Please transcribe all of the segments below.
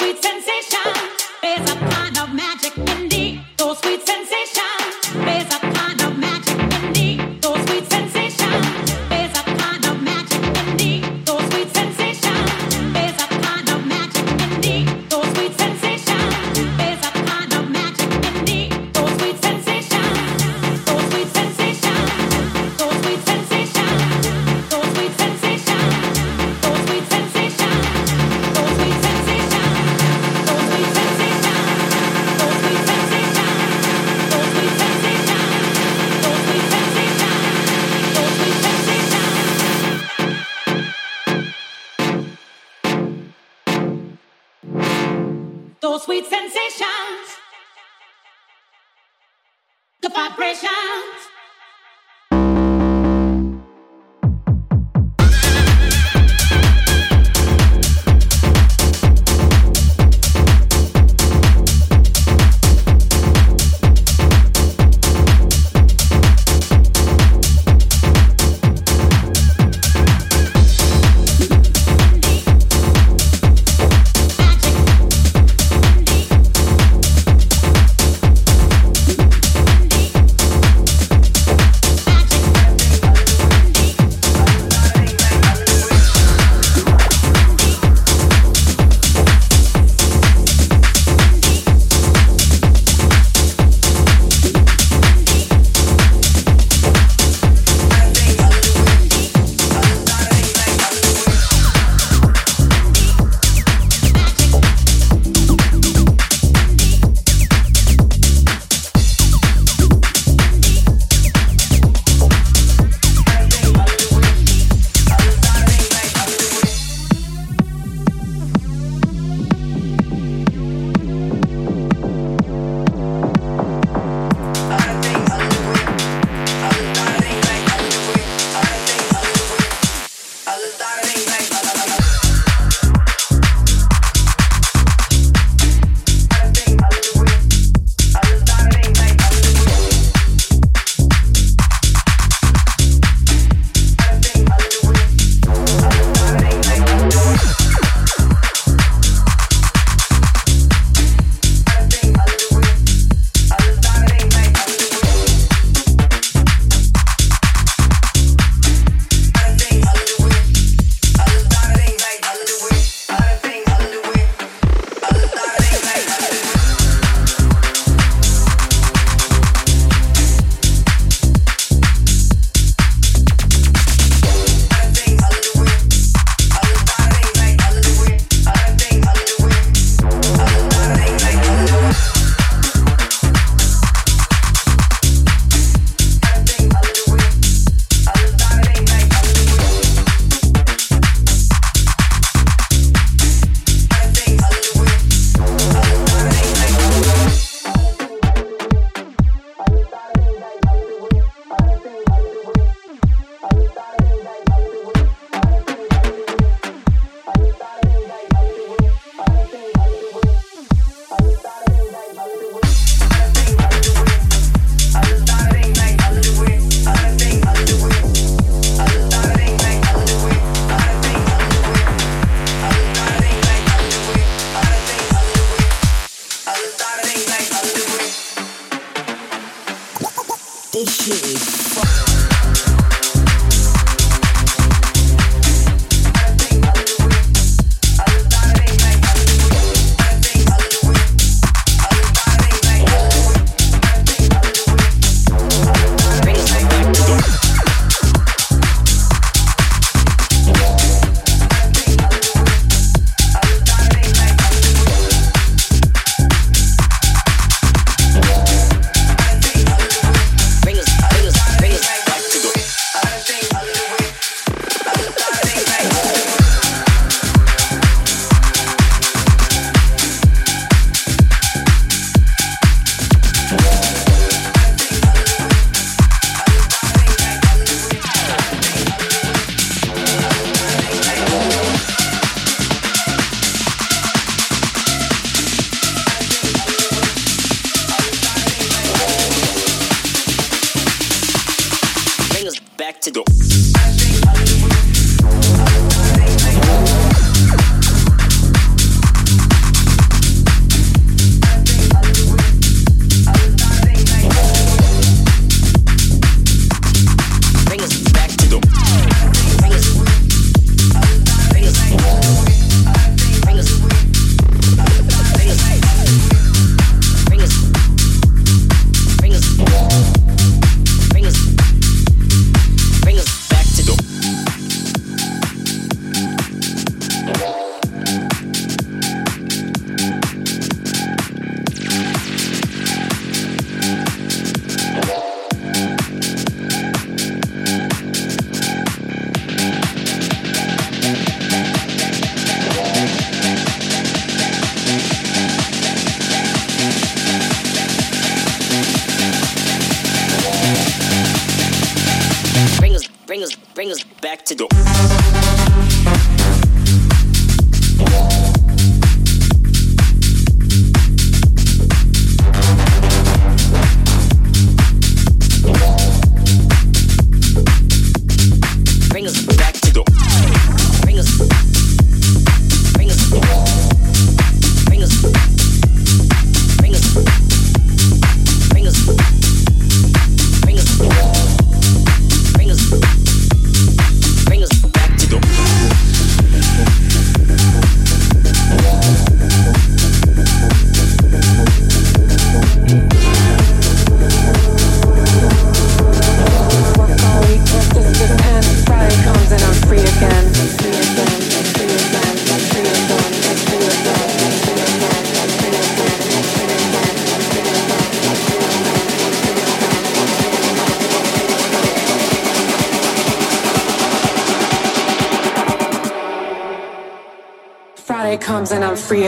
Sweet sensation.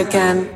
Again.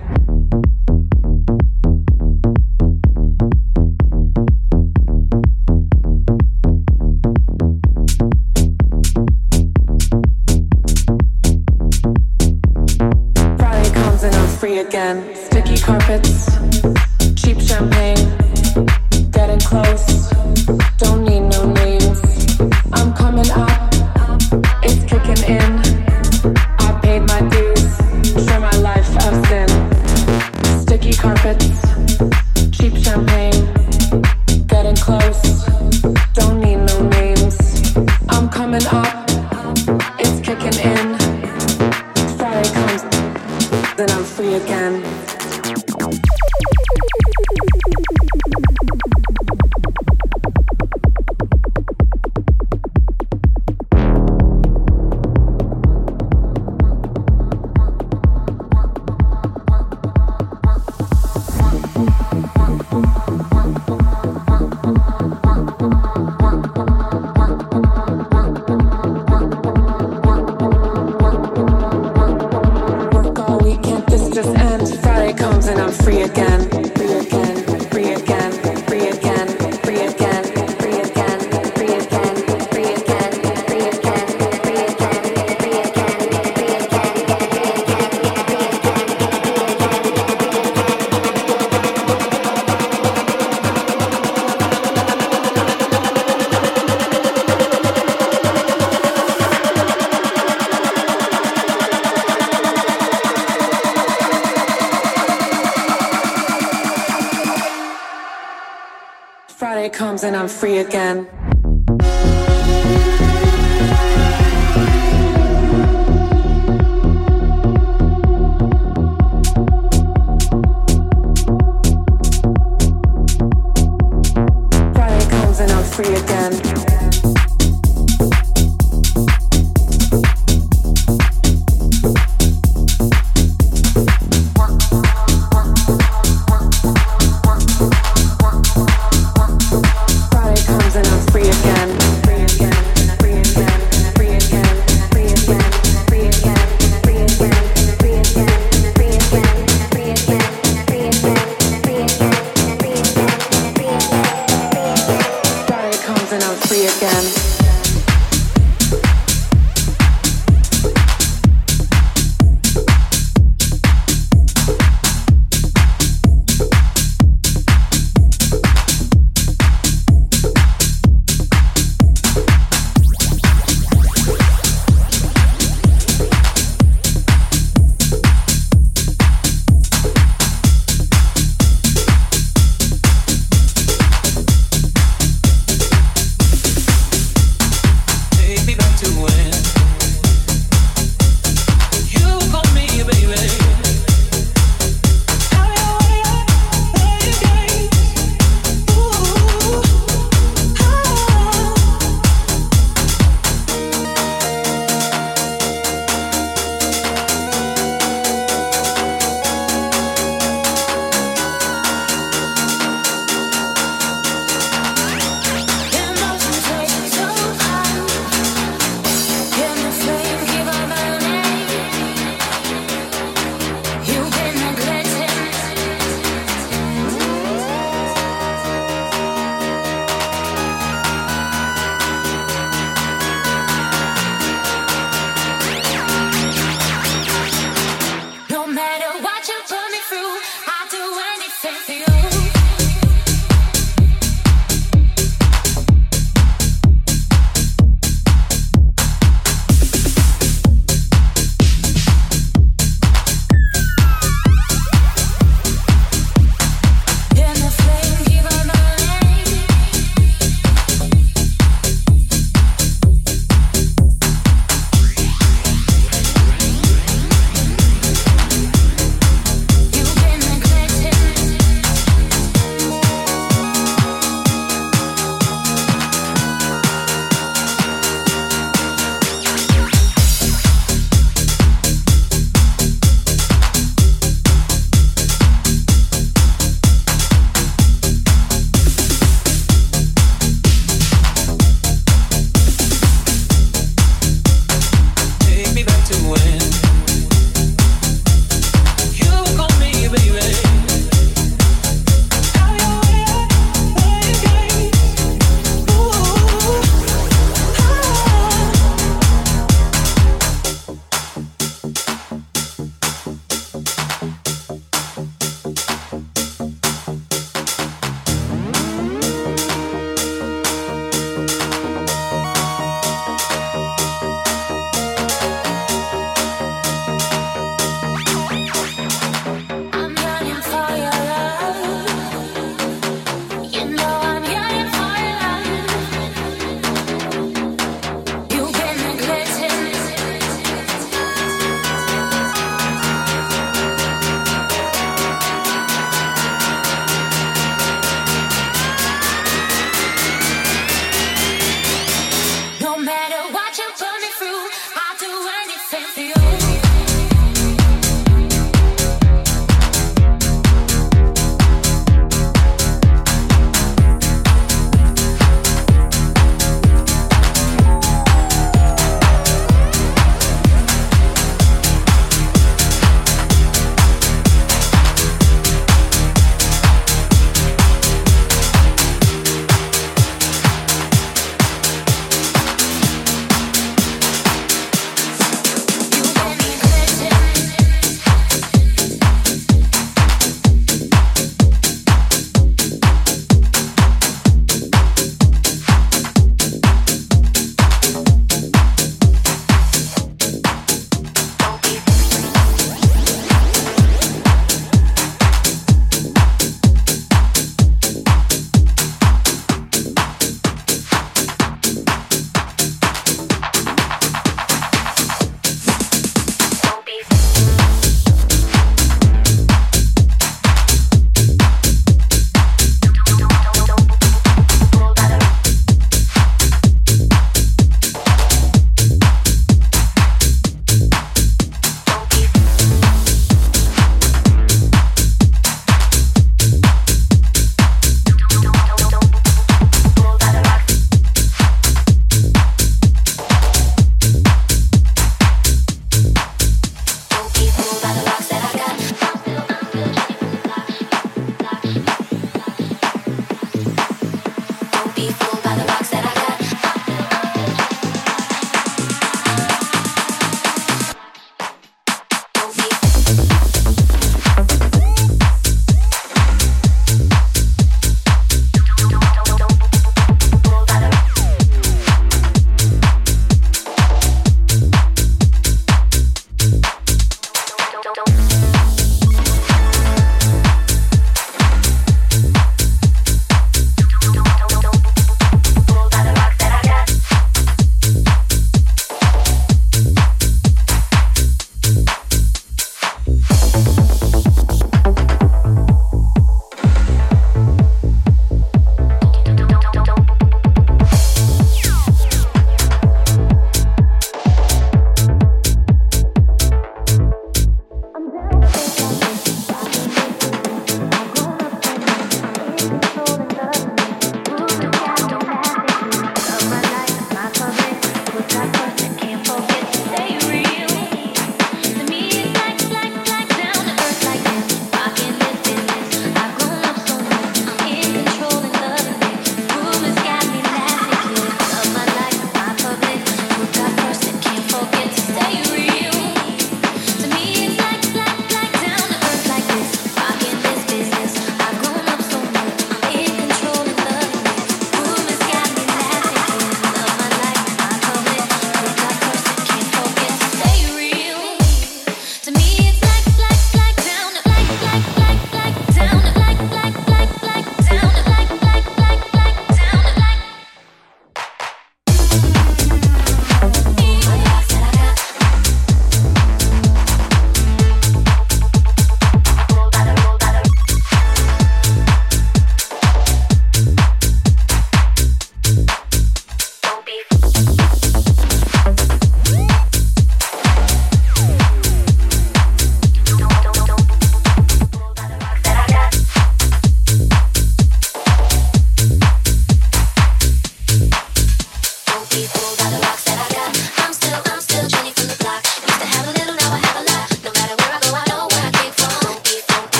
I'm free again. Free again.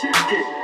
shit